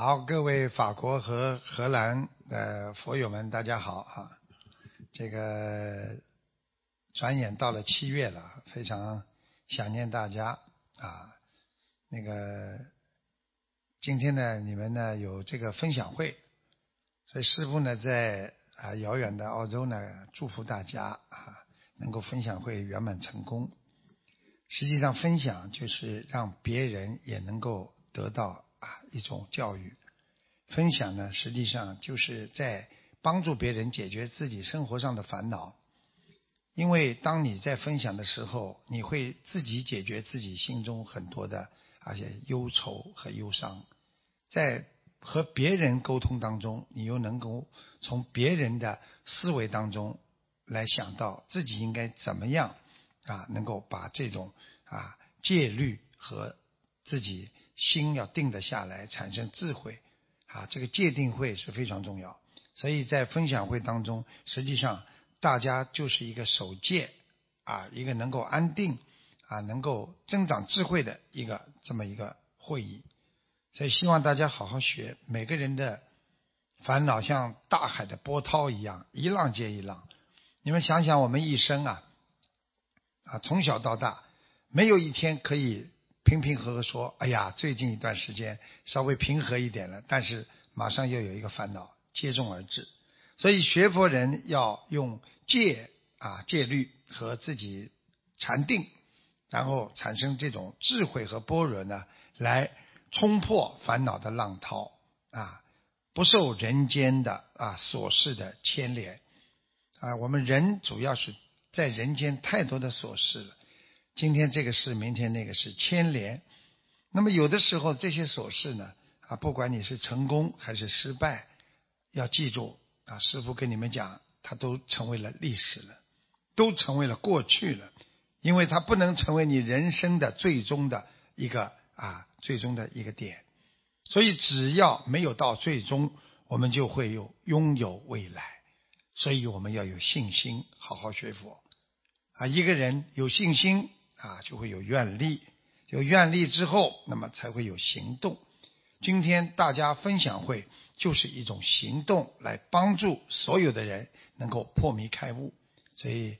好，各位法国和荷兰的佛友们，大家好啊！这个转眼到了七月了，非常想念大家啊。那个今天呢，你们呢有这个分享会，所以师傅呢在啊遥远的澳洲呢祝福大家啊，能够分享会圆满成功。实际上，分享就是让别人也能够得到。啊，一种教育分享呢，实际上就是在帮助别人解决自己生活上的烦恼。因为当你在分享的时候，你会自己解决自己心中很多的而且忧愁和忧伤。在和别人沟通当中，你又能够从别人的思维当中来想到自己应该怎么样啊，能够把这种啊戒律和自己。心要定得下来，产生智慧，啊，这个界定会是非常重要。所以在分享会当中，实际上大家就是一个守戒，啊，一个能够安定，啊，能够增长智慧的一个这么一个会议。所以希望大家好好学。每个人的烦恼像大海的波涛一样，一浪接一浪。你们想想，我们一生啊，啊，从小到大，没有一天可以。平平和和说：“哎呀，最近一段时间稍微平和一点了，但是马上又有一个烦恼接踵而至。所以学佛人要用戒啊戒律和自己禅定，然后产生这种智慧和般若呢，来冲破烦恼的浪涛啊，不受人间的啊琐事的牵连啊。我们人主要是在人间太多的琐事了。”今天这个事，明天那个事牵连。那么有的时候这些琐事呢，啊，不管你是成功还是失败，要记住啊，师傅跟你们讲，它都成为了历史了，都成为了过去了，因为它不能成为你人生的最终的一个啊，最终的一个点。所以只要没有到最终，我们就会有拥有未来。所以我们要有信心，好好学佛啊。一个人有信心。啊，就会有愿力，有愿力之后，那么才会有行动。今天大家分享会就是一种行动，来帮助所有的人能够破迷开悟，所以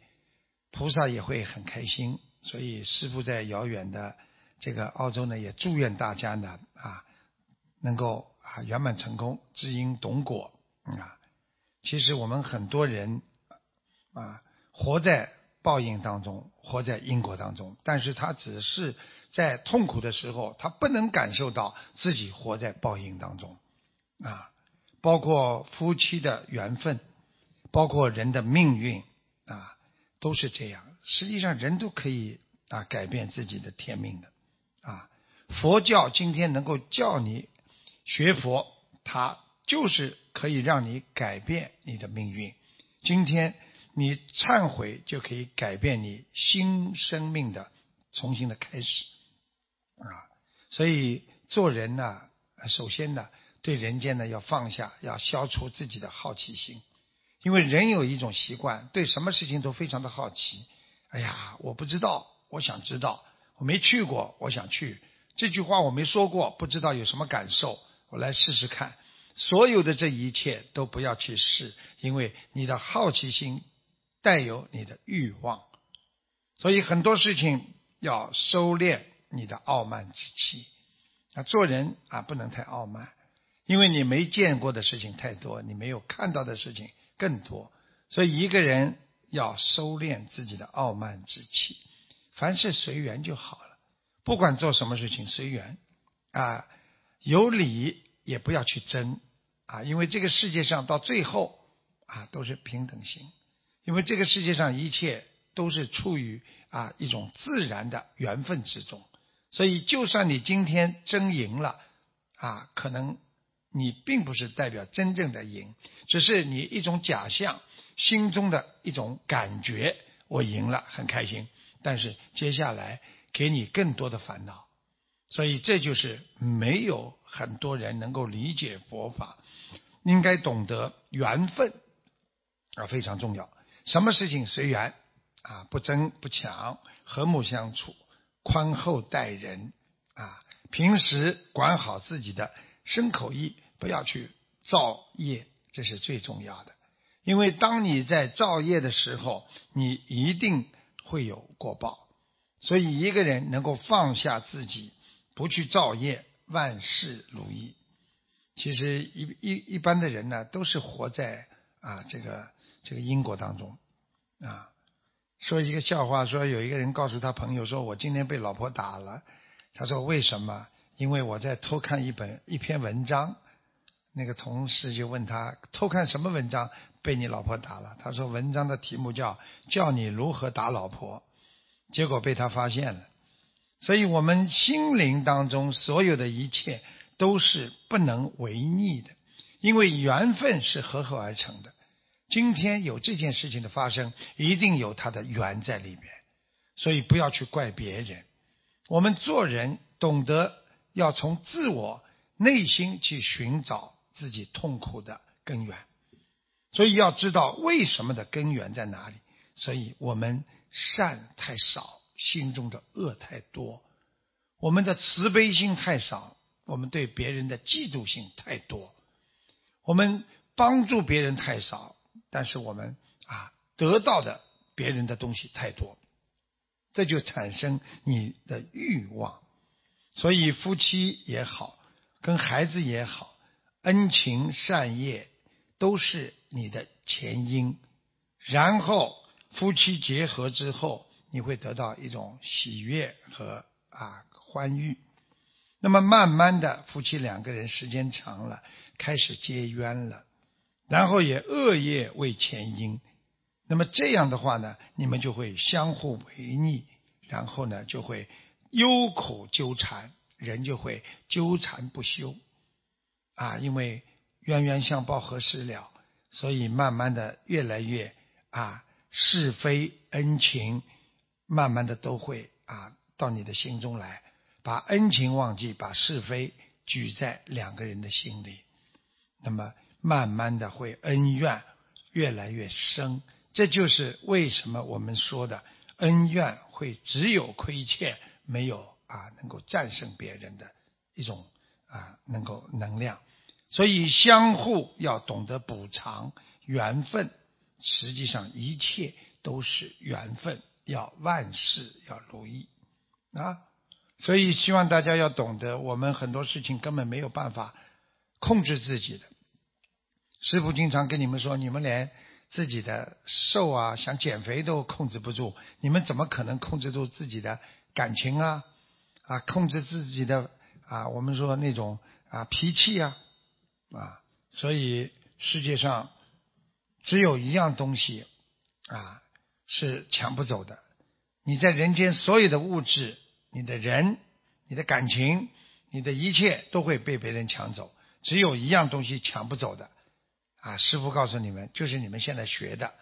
菩萨也会很开心。所以师父在遥远的这个澳洲呢，也祝愿大家呢啊，能够啊圆满成功，知因懂果啊。其实我们很多人啊，活在。报应当中，活在因果当中，但是他只是在痛苦的时候，他不能感受到自己活在报应当中啊。包括夫妻的缘分，包括人的命运啊，都是这样。实际上，人都可以啊改变自己的天命的啊。佛教今天能够叫你学佛，它就是可以让你改变你的命运。今天。你忏悔就可以改变你新生命的重新的开始啊！所以做人呢，首先呢，对人间呢要放下，要消除自己的好奇心，因为人有一种习惯，对什么事情都非常的好奇。哎呀，我不知道，我想知道；我没去过，我想去。这句话我没说过，不知道有什么感受，我来试试看。所有的这一切都不要去试，因为你的好奇心。带有你的欲望，所以很多事情要收敛你的傲慢之气。啊，做人啊不能太傲慢，因为你没见过的事情太多，你没有看到的事情更多。所以一个人要收敛自己的傲慢之气，凡事随缘就好了。不管做什么事情随缘啊，有理也不要去争啊，因为这个世界上到最后啊都是平等心。因为这个世界上一切都是处于啊一种自然的缘分之中，所以就算你今天争赢了啊，可能你并不是代表真正的赢，只是你一种假象，心中的一种感觉，我赢了很开心，但是接下来给你更多的烦恼，所以这就是没有很多人能够理解佛法，应该懂得缘分啊非常重要。什么事情随缘啊，不争不抢，和睦相处，宽厚待人啊。平时管好自己的身口意不要去造业，这是最重要的。因为当你在造业的时候，你一定会有过报。所以一个人能够放下自己，不去造业，万事如意。其实一一一般的人呢，都是活在啊这个这个因果当中啊。说一个笑话，说有一个人告诉他朋友说：“我今天被老婆打了。”他说：“为什么？因为我在偷看一本一篇文章。”那个同事就问他：“偷看什么文章？被你老婆打了？”他说：“文章的题目叫‘教你如何打老婆’。”结果被他发现了。所以，我们心灵当中所有的一切都是不能违逆的，因为缘分是合合而成的。今天有这件事情的发生，一定有它的缘在里面。所以，不要去怪别人。我们做人懂得要从自我内心去寻找。自己痛苦的根源，所以要知道为什么的根源在哪里。所以我们善太少，心中的恶太多；我们的慈悲心太少，我们对别人的嫉妒心太多；我们帮助别人太少，但是我们啊得到的别人的东西太多，这就产生你的欲望。所以夫妻也好，跟孩子也好。恩情善业都是你的前因，然后夫妻结合之后，你会得到一种喜悦和啊欢愉。那么慢慢的，夫妻两个人时间长了，开始结冤了，然后也恶业为前因。那么这样的话呢，你们就会相互违逆，然后呢就会忧苦纠缠，人就会纠缠不休。啊，因为冤冤相报何时了，所以慢慢的越来越啊是非恩情，慢慢的都会啊到你的心中来，把恩情忘记，把是非举在两个人的心里，那么慢慢的会恩怨越来越深，这就是为什么我们说的恩怨会只有亏欠，没有啊能够战胜别人的一种啊能够能量。所以，相互要懂得补偿缘分。实际上，一切都是缘分，要万事要如意啊！所以，希望大家要懂得，我们很多事情根本没有办法控制自己的。师傅经常跟你们说，你们连自己的瘦啊、想减肥都控制不住，你们怎么可能控制住自己的感情啊？啊，控制自己的啊，我们说那种啊脾气啊。啊，所以世界上只有一样东西啊是抢不走的。你在人间所有的物质、你的人、你的感情、你的一切都会被别人抢走，只有一样东西抢不走的。啊，师傅告诉你们，就是你们现在学的，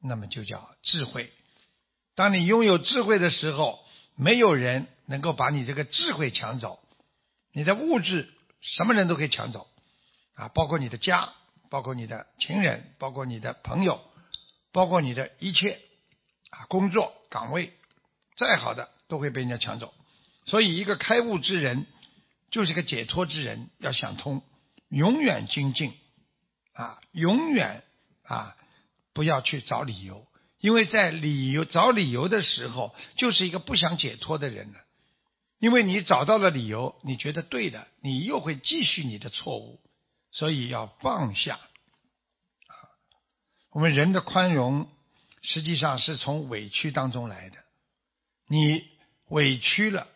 那么就叫智慧。当你拥有智慧的时候，没有人能够把你这个智慧抢走。你的物质，什么人都可以抢走。啊，包括你的家，包括你的情人，包括你的朋友，包括你的一切啊，工作岗位，再好的都会被人家抢走。所以，一个开悟之人，就是个解脱之人，要想通，永远精进啊，永远啊，不要去找理由，因为在理由找理由的时候，就是一个不想解脱的人了。因为你找到了理由，你觉得对的，你又会继续你的错误。所以要放下啊！我们人的宽容实际上是从委屈当中来的。你委屈了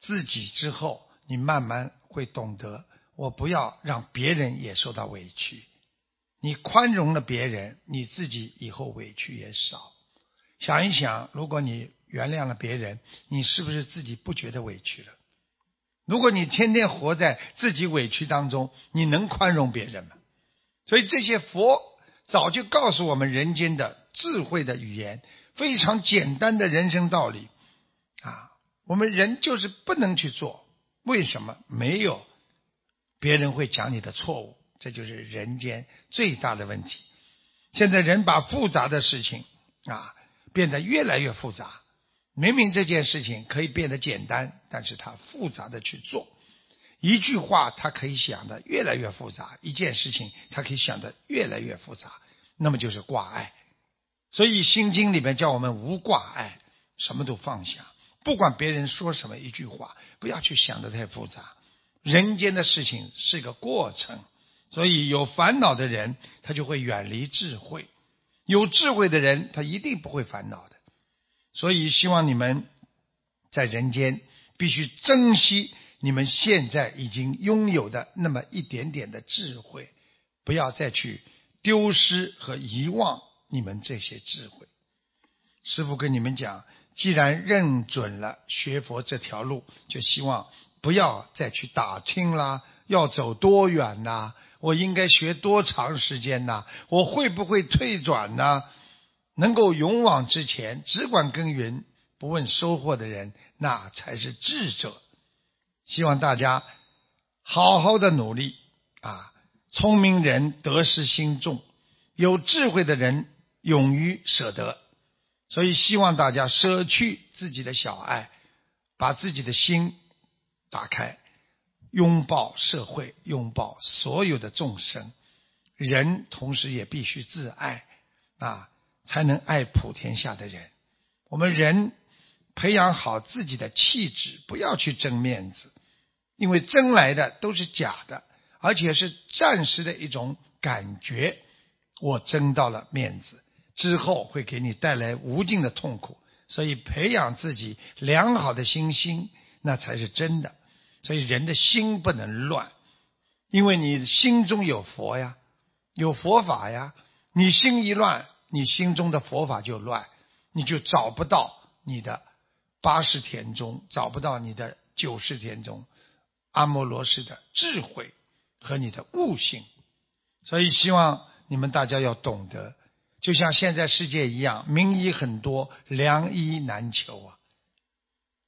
自己之后，你慢慢会懂得，我不要让别人也受到委屈。你宽容了别人，你自己以后委屈也少。想一想，如果你原谅了别人，你是不是自己不觉得委屈了？如果你天天活在自己委屈当中，你能宽容别人吗？所以这些佛早就告诉我们人间的智慧的语言，非常简单的人生道理啊！我们人就是不能去做，为什么？没有别人会讲你的错误，这就是人间最大的问题。现在人把复杂的事情啊变得越来越复杂。明明这件事情可以变得简单，但是他复杂的去做，一句话他可以想的越来越复杂，一件事情他可以想的越来越复杂，那么就是挂碍。所以《心经》里面叫我们无挂碍，什么都放下，不管别人说什么一句话，不要去想的太复杂。人间的事情是一个过程，所以有烦恼的人他就会远离智慧，有智慧的人他一定不会烦恼的。所以希望你们在人间必须珍惜你们现在已经拥有的那么一点点的智慧，不要再去丢失和遗忘你们这些智慧。师父跟你们讲，既然认准了学佛这条路，就希望。不要再去打听啦，要走多远呐？我应该学多长时间呢？我会不会退转呢？能够勇往直前，只管耕耘，不问收获的人，那才是智者。希望大家好好的努力啊！聪明人得失心重，有智慧的人勇于舍得，所以希望大家舍去自己的小爱，把自己的心。打开，拥抱社会，拥抱所有的众生。人同时也必须自爱啊，才能爱普天下的人。我们人培养好自己的气质，不要去争面子，因为争来的都是假的，而且是暂时的一种感觉。我争到了面子之后，会给你带来无尽的痛苦。所以，培养自己良好的心心，那才是真的。所以人的心不能乱，因为你心中有佛呀，有佛法呀。你心一乱，你心中的佛法就乱，你就找不到你的八十田中，找不到你的九十田中阿摩罗氏的智慧和你的悟性。所以希望你们大家要懂得，就像现在世界一样，名医很多，良医难求啊。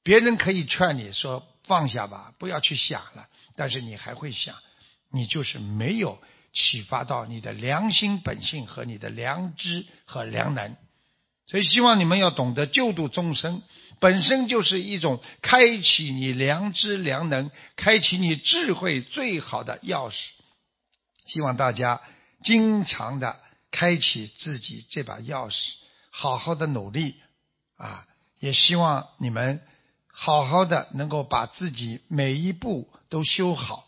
别人可以劝你说。放下吧，不要去想了。但是你还会想，你就是没有启发到你的良心本性和你的良知和良能。所以希望你们要懂得救度众生，本身就是一种开启你良知良能、开启你智慧最好的钥匙。希望大家经常的开启自己这把钥匙，好好的努力啊！也希望你们。好好的，能够把自己每一步都修好。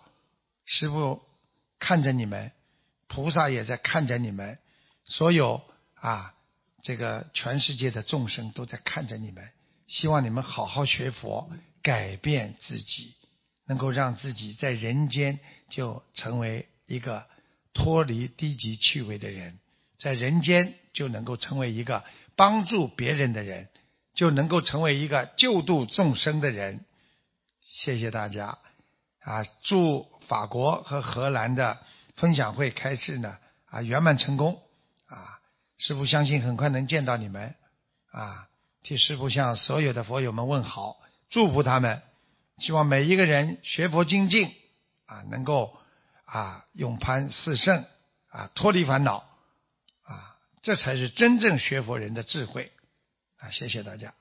师傅看着你们，菩萨也在看着你们，所有啊，这个全世界的众生都在看着你们。希望你们好好学佛，改变自己，能够让自己在人间就成为一个脱离低级趣味的人，在人间就能够成为一个帮助别人的人。就能够成为一个救度众生的人。谢谢大家啊！祝法国和荷兰的分享会开始呢啊圆满成功啊！师父相信很快能见到你们啊！替师父向所有的佛友们问好，祝福他们。希望每一个人学佛精进啊，能够啊永攀四圣啊，脱离烦恼啊，这才是真正学佛人的智慧。啊，谢谢大家。